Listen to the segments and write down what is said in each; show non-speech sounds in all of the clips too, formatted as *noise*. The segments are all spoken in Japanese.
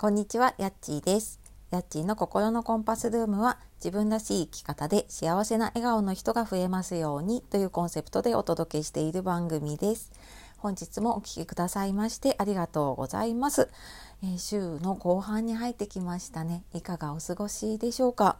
こんにちは、やっちーです。やっちーの心のコンパスルームは自分らしい生き方で幸せな笑顔の人が増えますようにというコンセプトでお届けしている番組です。本日もお聴きくださいましてありがとうございます、えー、週の後半に入ってきましたね。いかがお過ごしでしょうか？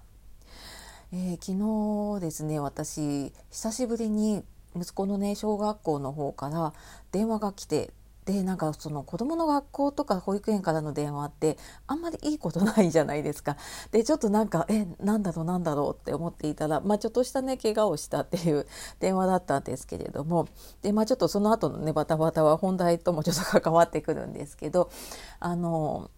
えー、昨日ですね、私久しぶりに息子のね小学校の方から電話が来てでなんかその子どもの学校とか保育園からの電話ってあんまりいいことないじゃないですか。でちょっとなんかえなんだろうなんだろうって思っていたら、まあ、ちょっとしたね怪我をしたっていう電話だったんですけれどもで、まあ、ちょっとその後のねバタバタは本題ともちょっと関わってくるんですけどあの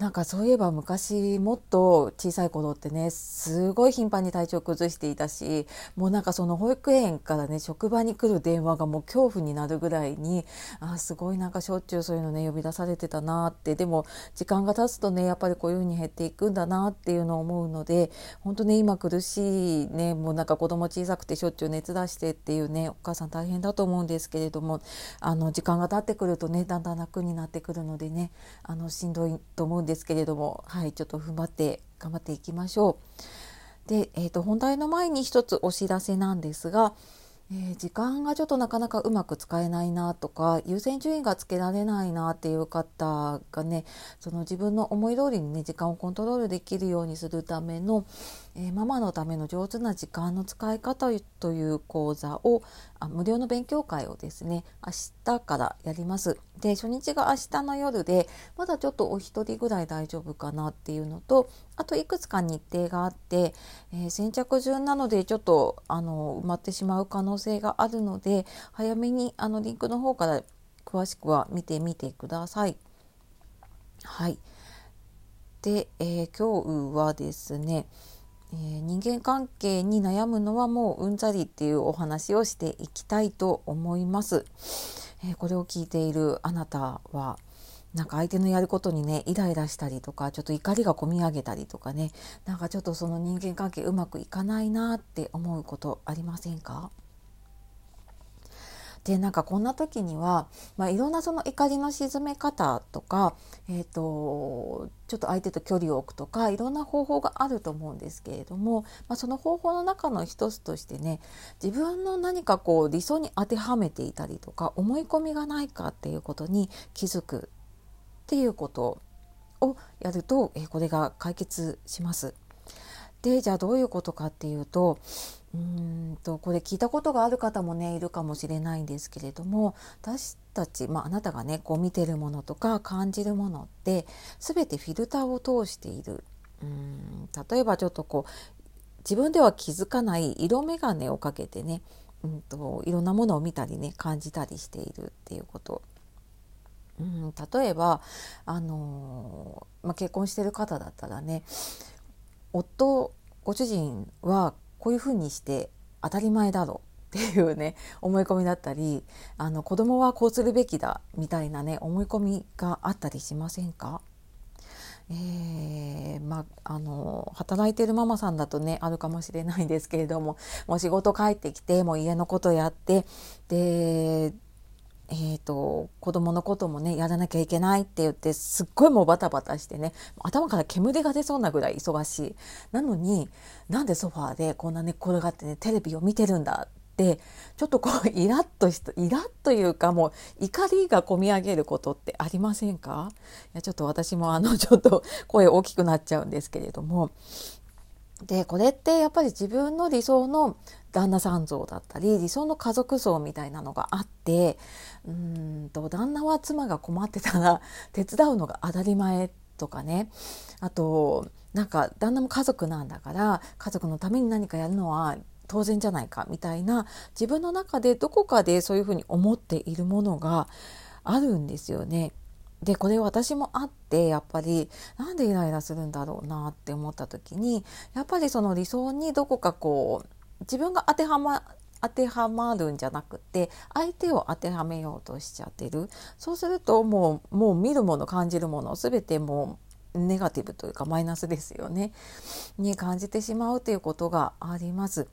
なんかそういえば昔もっと小さい頃ってねすごい頻繁に体調崩していたしもうなんかその保育園からね職場に来る電話がもう恐怖になるぐらいにあすごいなんかしょっちゅうそういうのね呼び出されてたなって。でも時間が経つとねやっぱりこういうふうに減っていくんだなっていうのを思うので本当ね今苦しいねもうなんか子供小さくてしょっちゅう熱出してっていうねお母さん大変だと思うんですけれどもあの時間が経ってくるとねだんだん楽になってくるのでねあのしんどいと思うんですですけれども、はい、ちょっと踏ん張って頑張っていきましょう。で、えーと、本題の前に一つお知らせなんですが、えー、時間がちょっとなかなかうまく使えないなとか優先順位がつけられないなっていう方がねその自分の思い通りにね時間をコントロールできるようにするための、えー、ママのための上手な時間の使い方という講座をあ無料の勉強会をですね明日からやります。で初日が明日の夜でまだちょっとお一人ぐらい大丈夫かなっていうのとあといくつか日程があって、えー、先着順なのでちょっとあの埋まってしまう可能性があるので早めにあのリンクの方から詳しくは見てみてください。はいで、えー、今日はですねえー、人間関係に悩むのはもううんざりっていうお話をしていきたいと思います。えー、これを聞いているあなたはなんか相手のやることにねイライラしたりとかちょっと怒りがこみ上げたりとかねなんかちょっとその人間関係うまくいかないなって思うことありませんか？でなんかこんな時には、まあ、いろんなその怒りの鎮め方とか、えーと、ちょっと相手と距離を置くとかいろんな方法があると思うんですけれども、まあ、その方法の中の一つとしてね自分の何かこう理想に当てはめていたりとか思い込みがないかっていうことに気づくっていうことをやると、えー、これが解決します。でじゃあどういうことかっていうとうんとこれ聞いたことがある方もねいるかもしれないんですけれども私たち、まあ、あなたがねこう見てるものとか感じるものって全てフィルターを通している。うん例えばちょっとこう自分では気づかない色眼鏡をかけてね、うんと、いろんなものを見たりね感じたりしているっていうこと。うん、例えば、あの、まあ、結婚してる方だったらね夫ご主人はこういうふうにして当たり前だろうっていうね *laughs* 思い込みだったりあの子供はこうするべきだみたいなね思い込みがあったりしませんか？えー、まあ、あの働いてるママさんだとねあるかもしれないんですけれどももう仕事帰ってきてもう家のことやってでえーと、子供のこともねやらなきゃいけないって言ってすっごいもうバタバタしてね頭から煙が出そうなぐらい忙しい。なのになんでソファーでこんな寝っ転がってねテレビを見てるんだってちょっとこう *laughs* イラッとしたイラッというかもう怒りがこみ上げることってありませんか？いやちょっと私もあのちょっと声大きくなっちゃうんですけれども。でこれってやっぱり自分の理想の旦那さん像だったり理想の家族像みたいなのがあってうんと旦那は妻が困ってたら *laughs* 手伝うのが当たり前とかねあとなんか旦那も家族なんだから家族のために何かやるのは当然じゃないかみたいな自分の中でどこかでそういうふうに思っているものがあるんですよね。でこれ私もあってやっぱりなんでイライラするんだろうなって思った時にやっぱりその理想にどこかこう自分が当てはま当てはまるんじゃなくて相手を当てはめようとしちゃってるそうするともうもう見るもの感じるもの全てもうネガティブというかマイナスですよねに感じてしまうということがあります。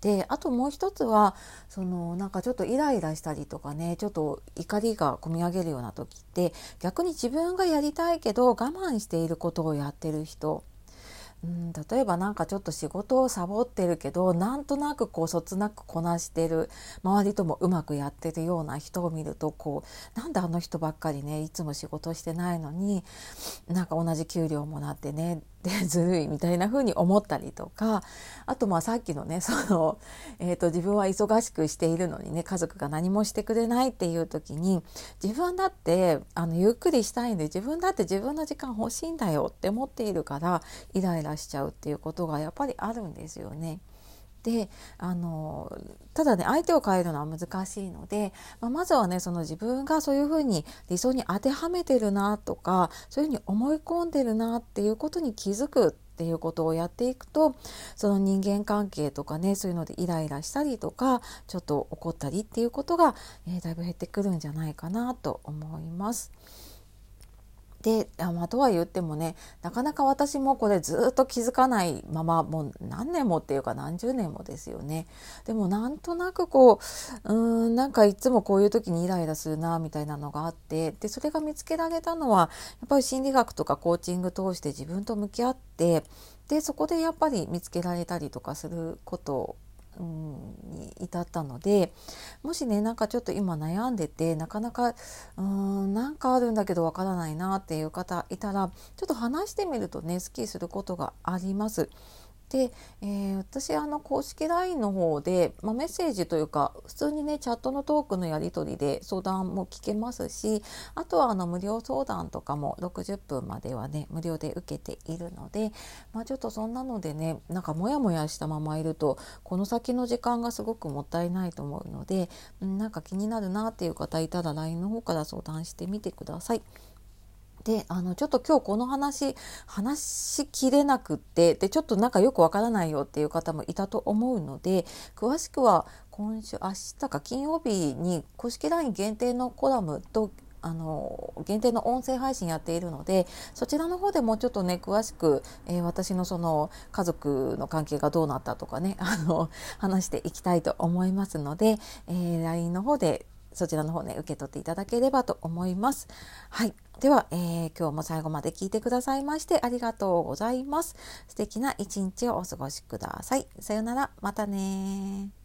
であともう一つはそのなんかちょっとイライラしたりとかねちょっと怒りがこみ上げるような時って逆に自分がやりたいけど我慢していることをやってる人。うん、例えば何かちょっと仕事をサボってるけどなんとなくこうそつなくこなしてる周りともうまくやってるような人を見るとこうなんであの人ばっかりねいつも仕事してないのになんか同じ給料もらってねで *laughs* ずるいみたいな風に思ったりとかあとまあさっきのねその、えーと、自分は忙しくしているのにね家族が何もしてくれないっていう時に自分だってあのゆっくりしたいんで自分だって自分の時間欲しいんだよって思っているからイライラしちゃうっていうことがやっぱりあるんですよね。であのただね相手を変えるのは難しいので、まあ、まずはねその自分がそういうふうに理想に当てはめてるなとかそういうふうに思い込んでるなっていうことに気づくっていうことをやっていくとその人間関係とかねそういうのでイライラしたりとかちょっと怒ったりっていうことが、えー、だいぶ減ってくるんじゃないかなと思います。であ、まあ、とは言ってもねなかなか私もこれずっと気づかないままもう何年もっていうか何十年もですよね。でもなんとなくこううんなんかいつもこういう時にイライラするなみたいなのがあってでそれが見つけられたのはやっぱり心理学とかコーチング通して自分と向き合ってでそこでやっぱり見つけられたりとかすることうん、に至ったのでもしねなんかちょっと今悩んでてなかなかうんなんかあるんだけどわからないなっていう方いたらちょっと話してみるとねスッキリすることがあります。で、えー、私あの公式 LINE の方で、まあ、メッセージというか普通にねチャットのトークのやり取りで相談も聞けますしあとはあの無料相談とかも60分まではね無料で受けているので、まあ、ちょっとそんなのでねなんかモヤモヤしたままいるとこの先の時間がすごくもったいないと思うので、なんか気になるなっていう方いたら LINE の方から相談してみてください。であのちょっと今日この話話しきれなくってでちょっとなんかよくわからないよっていう方もいたと思うので詳しくは今週明日か金曜日に公式 LINE 限定のコラムとあの限定の音声配信やっているのでそちらの方でもうちょっとね詳しく、えー、私のその家族の関係がどうなったとかねあの話していきたいと思いますので、えー、LINE の方でそちらの方ね受け取っていただければと思います。はいでは、えー、今日も最後まで聞いてくださいましてありがとうございます。素敵な一日をお過ごしください。さよなら、またね